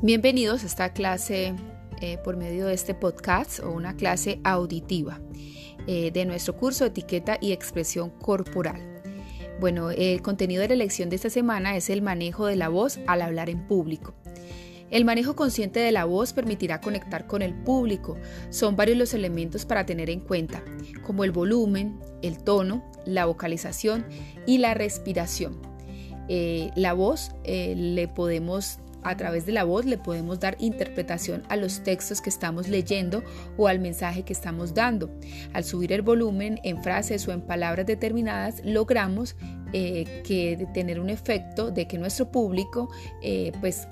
Bienvenidos a esta clase eh, por medio de este podcast o una clase auditiva eh, de nuestro curso etiqueta y expresión corporal. Bueno, el contenido de la lección de esta semana es el manejo de la voz al hablar en público. El manejo consciente de la voz permitirá conectar con el público. Son varios los elementos para tener en cuenta, como el volumen, el tono, la vocalización y la respiración. Eh, la voz le podemos a través de la voz le podemos dar interpretación a los textos que estamos leyendo o al mensaje que estamos dando. Al subir el volumen en frases o en palabras determinadas, logramos eh, que tener un efecto de que nuestro público eh, pues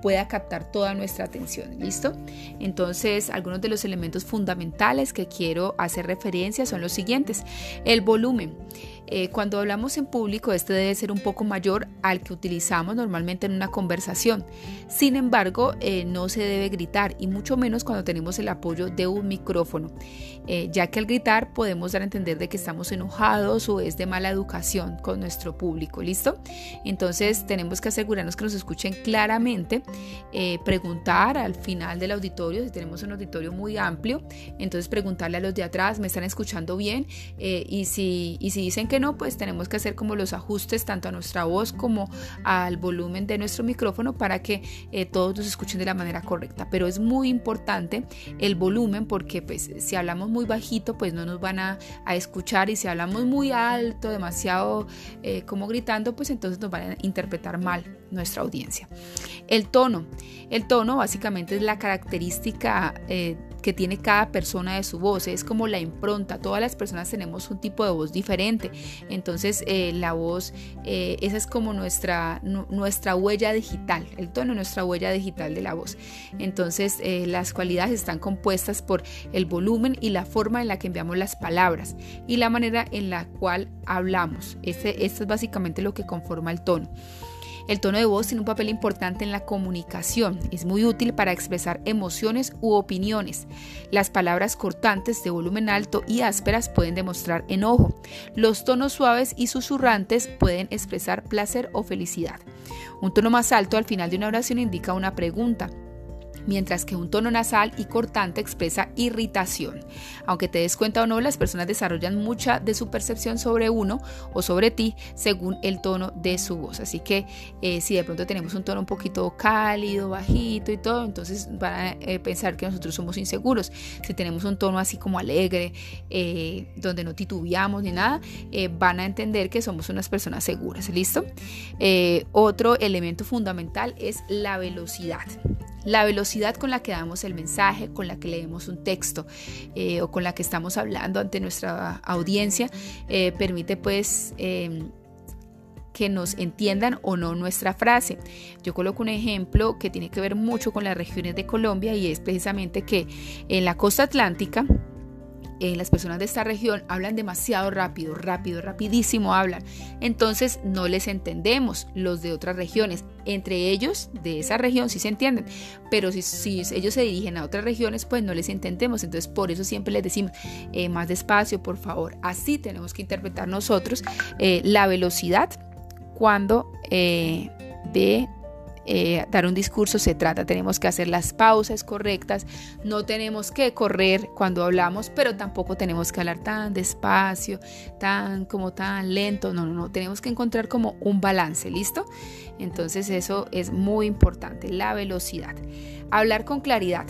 pueda captar toda nuestra atención. ¿Listo? Entonces, algunos de los elementos fundamentales que quiero hacer referencia son los siguientes. El volumen. Eh, cuando hablamos en público, este debe ser un poco mayor al que utilizamos normalmente en una conversación. Sin embargo, eh, no se debe gritar y mucho menos cuando tenemos el apoyo de un micrófono, eh, ya que al gritar podemos dar a entender de que estamos enojados o es de mala educación con nuestro público. ¿Listo? Entonces tenemos que asegurarnos que nos escuchen claramente, preguntar al final del auditorio, si tenemos un auditorio muy amplio, entonces preguntarle a los de atrás, ¿me están escuchando bien? y, si, y si dicen que no, pues tenemos que hacer como los ajustes tanto a nuestra voz como al volumen de nuestro micrófono para que eh, todos nos escuchen de la manera correcta. Pero es muy importante el volumen porque pues si hablamos muy bajito pues no nos van a, escuchar y si hablamos muy alto, demasiado eh, como gritando, pues entonces nos van a interpretar mal nuestra audiencia. El tono. El tono básicamente es la característica eh, que tiene cada persona de su voz, es como la impronta, todas las personas tenemos un tipo de voz diferente, entonces eh, la voz, eh, esa es como nuestra, nuestra huella digital, el tono nuestra huella digital de la voz, entonces eh, las cualidades están compuestas por el volumen y la forma en la que enviamos las palabras y la manera en la cual hablamos, este, esto es básicamente lo que conforma el tono. El tono de voz tiene un papel importante en la comunicación. Es muy útil para expresar emociones u opiniones. Las palabras cortantes de volumen alto y ásperas pueden demostrar enojo. Los tonos suaves y susurrantes pueden expresar placer o felicidad. Un tono más alto al final de una oración indica una pregunta mientras que un tono nasal y cortante expresa irritación. Aunque te des cuenta o no, las personas desarrollan mucha de su percepción sobre uno o sobre ti según el tono de su voz. Así que eh, si de pronto tenemos un tono un poquito cálido, bajito y todo, entonces van a eh, pensar que nosotros somos inseguros. Si tenemos un tono así como alegre, eh, donde no titubeamos ni nada, van a entender que somos unas personas seguras. ¿Listo? otro elemento fundamental es la velocidad la velocidad con la que damos el mensaje, con la que leemos un texto eh, o con la que estamos hablando ante nuestra audiencia, eh, permite pues em, que nos entiendan o no nuestra frase. Yo coloco un ejemplo que tiene que ver mucho con las regiones de Colombia y es precisamente que en la costa atlántica, eh, las personas de esta región hablan demasiado rápido, rápido, rapidísimo hablan. Entonces no les entendemos los de otras regiones. Entre ellos, de esa región, sí se entienden. Pero si, si ellos se dirigen a otras regiones, pues no les entendemos. Entonces por eso siempre les decimos eh, más despacio, por favor. Así tenemos que interpretar nosotros eh, la velocidad cuando de eh, dar un discurso se trata. Tenemos que hacer las pausas correctas, no tenemos que correr cuando hablamos, pero tampoco tenemos que hablar tan despacio, tan como tan lento. No, no, no, tenemos que encontrar como un balance, ¿listo? Entonces eso es muy importante, la velocidad. Hablar con claridad.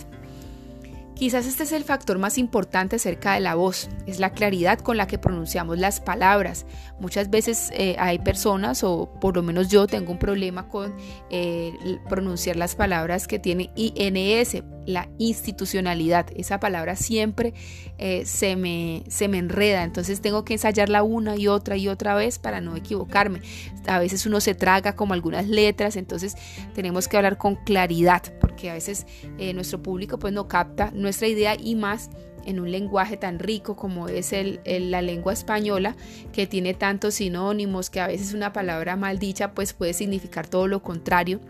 Quizás este es el factor más importante acerca de la voz, es la claridad con la que pronunciamos las palabras. Muchas veces eh, hay personas, o por lo menos yo tengo un problema con eh, pronunciar las palabras que tienen INS, la institucionalidad. Esa palabra siempre eh, se, me, se me enreda, entonces tengo que ensayarla una y otra y otra vez para no equivocarme. A veces uno se traga como algunas letras, entonces tenemos que hablar con claridad, porque a veces nuestro público pues no capta nuestra idea y más en un lenguaje tan rico como es el, la lengua española, que tiene tantos sinónimos, que a veces una palabra mal dicha pues puede significar todo lo contrario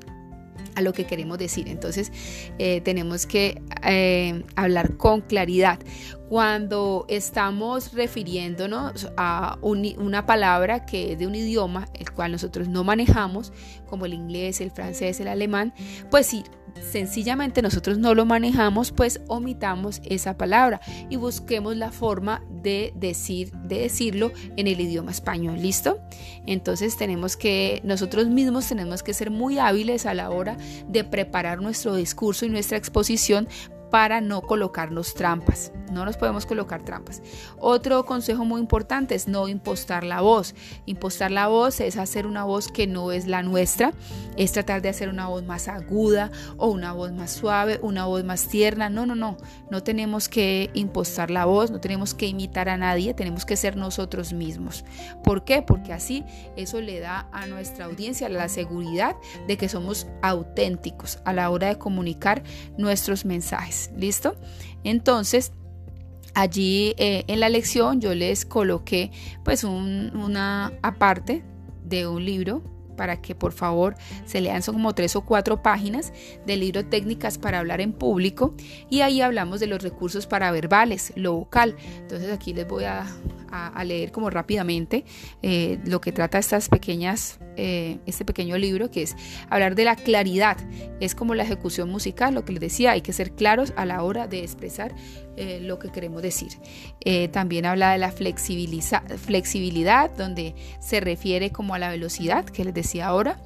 a lo que queremos decir. Entonces eh, tenemos que eh, hablar con claridad. Cuando estamos refiriéndonos a una palabra que es de un idioma el cual nosotros no manejamos, como el inglés, el francés, el alemán, pues sí, sencillamente nosotros no lo manejamos, pues omitamos esa palabra y busquemos la forma de decir de decirlo en el idioma español, ¿listo? Entonces tenemos que nosotros mismos tenemos que ser muy hábiles a la hora de preparar nuestro discurso y nuestra exposición para no colocarnos trampas. No nos podemos colocar trampas. Otro consejo muy importante es no impostar la voz. Impostar la voz es hacer una voz que no es la nuestra, es tratar de hacer una voz más aguda o una voz más suave, una voz más tierna. No, no, no. No tenemos que impostar la voz, no tenemos que imitar a nadie, tenemos que ser nosotros mismos. ¿Por qué? Porque así eso le da a nuestra audiencia la seguridad de que somos auténticos a la hora de comunicar nuestros mensajes. ¿Listo? Entonces, allí eh, en la lección yo les coloqué pues una aparte de un libro para que por favor se lean, son como tres o cuatro páginas del libro Técnicas para hablar en público y ahí hablamos de los recursos para verbales, lo vocal. Entonces aquí les voy a, a, leer como rápidamente eh, lo que trata estas pequeñas, eh, este pequeño libro, que es hablar de la claridad. Es como la ejecución musical, lo que les decía, hay que ser claros a la hora de expresar eh, lo que queremos decir. también habla de la flexibilidad, donde se refiere como a la velocidad, que les decía ahora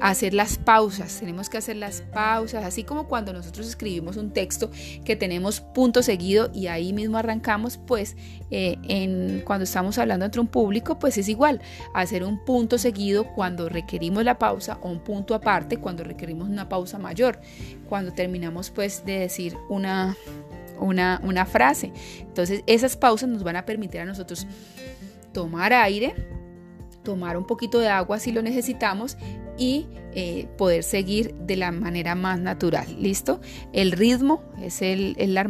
hacer las pausas, tenemos que hacer las pausas, así como cuando nosotros escribimos un texto que tenemos punto seguido y ahí mismo arrancamos, pues eh, en, cuando estamos hablando entre un público, pues es igual, hacer un punto seguido cuando requerimos la pausa o un punto aparte cuando requerimos una pausa mayor, cuando terminamos pues de decir una, una, una frase. Entonces esas pausas nos van a permitir a nosotros tomar aire, tomar un poquito de agua si lo necesitamos y eh, poder seguir de la manera más natural. ¿Listo? El ritmo es el, la,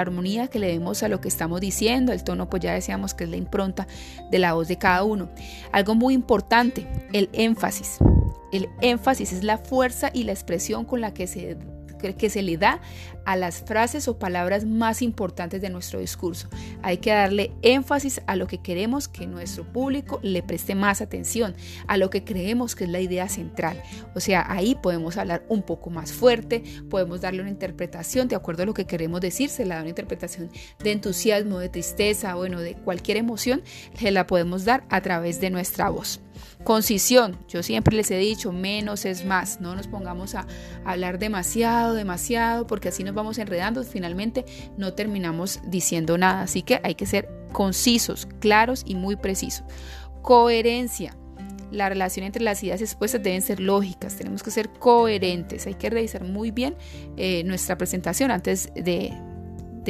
armonía que le demos a lo que estamos diciendo. El tono, pues ya decíamos que es la impronta de la voz de cada uno. Algo muy importante, el énfasis. El énfasis es la fuerza y la expresión con la que se que se le da a las frases o palabras más importantes de nuestro discurso. Hay que darle énfasis a lo que queremos que nuestro público le preste más atención, a lo que creemos que es la idea central. O sea, ahí podemos hablar un poco más fuerte, podemos darle una interpretación de acuerdo a lo que queremos decir, se le da una interpretación de entusiasmo, de tristeza, bueno, de cualquier emoción, se la podemos dar a través de nuestra voz. Concisión, yo siempre les he dicho, menos es más, no nos pongamos a hablar demasiado, demasiado, porque así nos vamos enredando, finalmente no terminamos diciendo nada, así que hay que ser concisos, claros y muy precisos. Coherencia, la relación entre las ideas expuestas deben ser lógicas, tenemos que ser coherentes, hay que revisar muy bien eh, nuestra presentación antes de,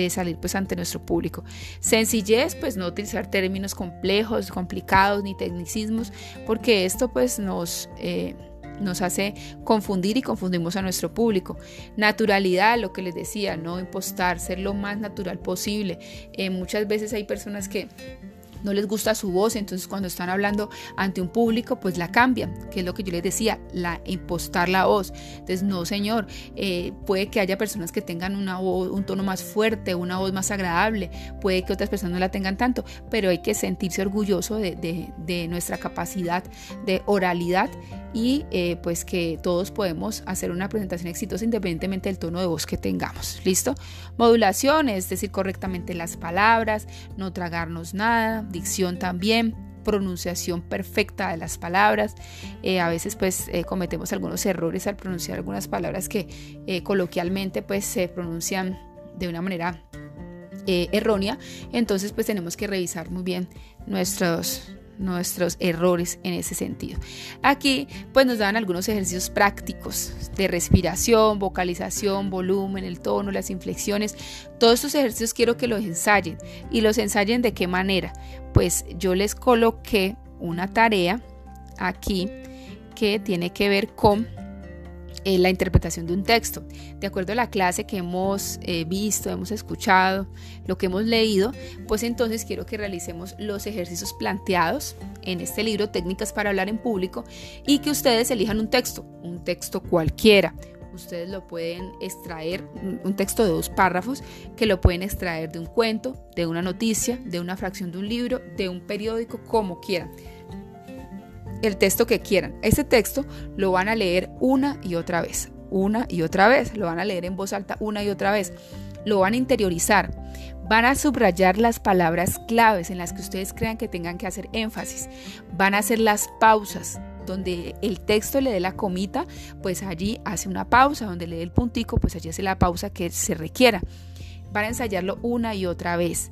de salir pues ante nuestro público. Sencillez, pues no utilizar términos complejos, complicados ni tecnicismos, porque esto pues nos... Eh, nos hace confundir y confundimos a nuestro público. Naturalidad, lo que les decía, no impostar, ser lo más natural posible. Eh, muchas veces hay personas que no les gusta su voz, entonces cuando están hablando ante un público, pues la cambian, que es lo que yo les decía, la impostar la voz. Entonces, no, señor, eh, puede que haya personas que tengan una voz, un tono más fuerte, una voz más agradable, puede que otras personas no la tengan tanto, pero hay que sentirse orgulloso de nuestra capacidad de oralidad y eh, pues que todos podemos hacer una presentación exitosa independientemente del tono de voz que tengamos. ¿Listo? Modulación, es decir, correctamente las palabras, no tragarnos nada, dicción también, pronunciación perfecta de las palabras. Eh, a veces pues eh, cometemos algunos errores al pronunciar algunas palabras que coloquialmente pues se pronuncian de una manera errónea. Entonces pues tenemos que revisar muy bien nuestros nuestros errores en ese sentido. Aquí pues nos dan algunos ejercicios prácticos de respiración, vocalización, volumen, el tono, las inflexiones. Todos estos ejercicios quiero que los ensayen y los ensayen de qué manera. Pues yo les coloqué una tarea aquí que tiene que ver con eh, la interpretación de un texto. De acuerdo a la clase que hemos eh, visto, hemos escuchado, lo que hemos leído, pues entonces quiero que realicemos los ejercicios planteados en este libro, Técnicas para hablar en público, y que ustedes elijan un texto, un texto cualquiera. Ustedes lo pueden extraer, un texto de dos párrafos, que lo pueden extraer de un cuento, de una noticia, de una fracción de un libro, de un periódico, como quieran el texto que quieran. Ese texto lo van a leer una y otra vez. una y otra vez, lo van a leer en voz alta una y otra vez, lo van a interiorizar, van a subrayar las palabras claves en las que ustedes crean que tengan que hacer énfasis, van a hacer las pausas, donde el texto le dé la comita, pues allí hace una pausa, donde le dé el puntico, pues allí hace la pausa que se requiera. Van a ensayarlo una y otra vez.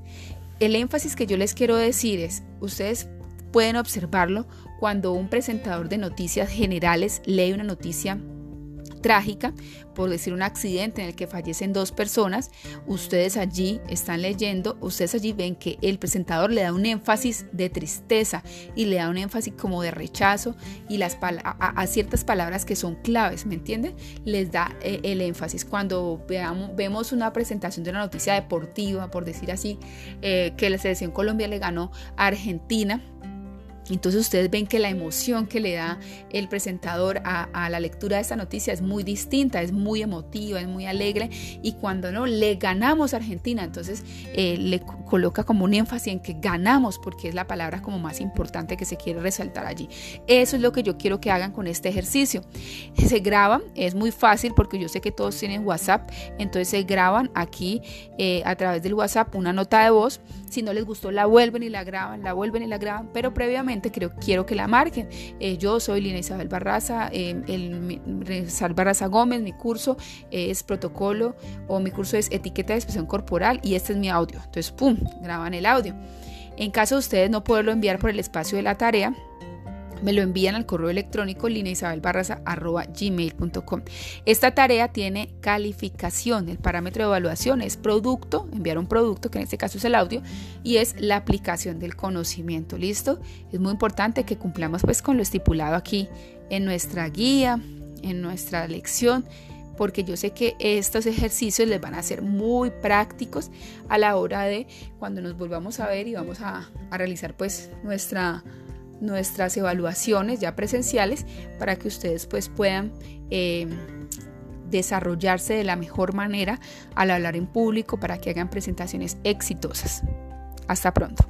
El énfasis que yo les quiero decir es, ustedes pueden observarlo cuando un presentador de noticias generales lee una noticia trágica, por decir un accidente en el que fallecen dos personas, ustedes allí están leyendo, ustedes allí ven que el presentador le da un énfasis de tristeza y le da un énfasis como de rechazo y las a, ciertas palabras que son claves, ¿me entienden? Les da eh, el énfasis. Cuando veamos, vemos una presentación de una noticia deportiva, por decir así, eh, que la selección Colombia le ganó a Argentina, entonces ustedes ven que la emoción que le da el presentador a, la lectura de esta noticia es muy distinta, es muy emotiva, es muy alegre y cuando no le ganamos a Argentina, entonces eh, le coloca como un énfasis en que ganamos porque es la palabra como más importante que se quiere resaltar allí. Eso es lo que yo quiero que hagan con este ejercicio. Se graban, es muy fácil porque yo sé que todos tienen WhatsApp, entonces se graban aquí eh, a través del WhatsApp una nota de voz. Si no les gustó la vuelven y la graban, la vuelven y la graban, pero previamente creo, quiero que la marquen. Eh, yo soy Lina Isabel Barraza, eh, el, Isabel Barraza Gómez, mi curso es protocolo o mi curso es etiqueta de expresión corporal y este es mi audio. Entonces, ¡pum!, graban el audio. En caso de ustedes no poderlo enviar por el espacio de la tarea, me lo envían al correo electrónico gmail.com Esta tarea tiene calificación. El parámetro de evaluación es producto, enviar un producto, que en este caso es el audio, y es la aplicación del conocimiento. ¿Listo? Es muy importante que cumplamos pues con lo estipulado aquí en nuestra guía, en nuestra lección porque yo sé que estos ejercicios les van a ser muy prácticos a la hora de cuando nos volvamos a ver y vamos a, a realizar pues nuestra nuestras evaluaciones ya presenciales para que ustedes pues puedan eh, desarrollarse de la mejor manera al hablar en público para que hagan presentaciones exitosas. Hasta pronto.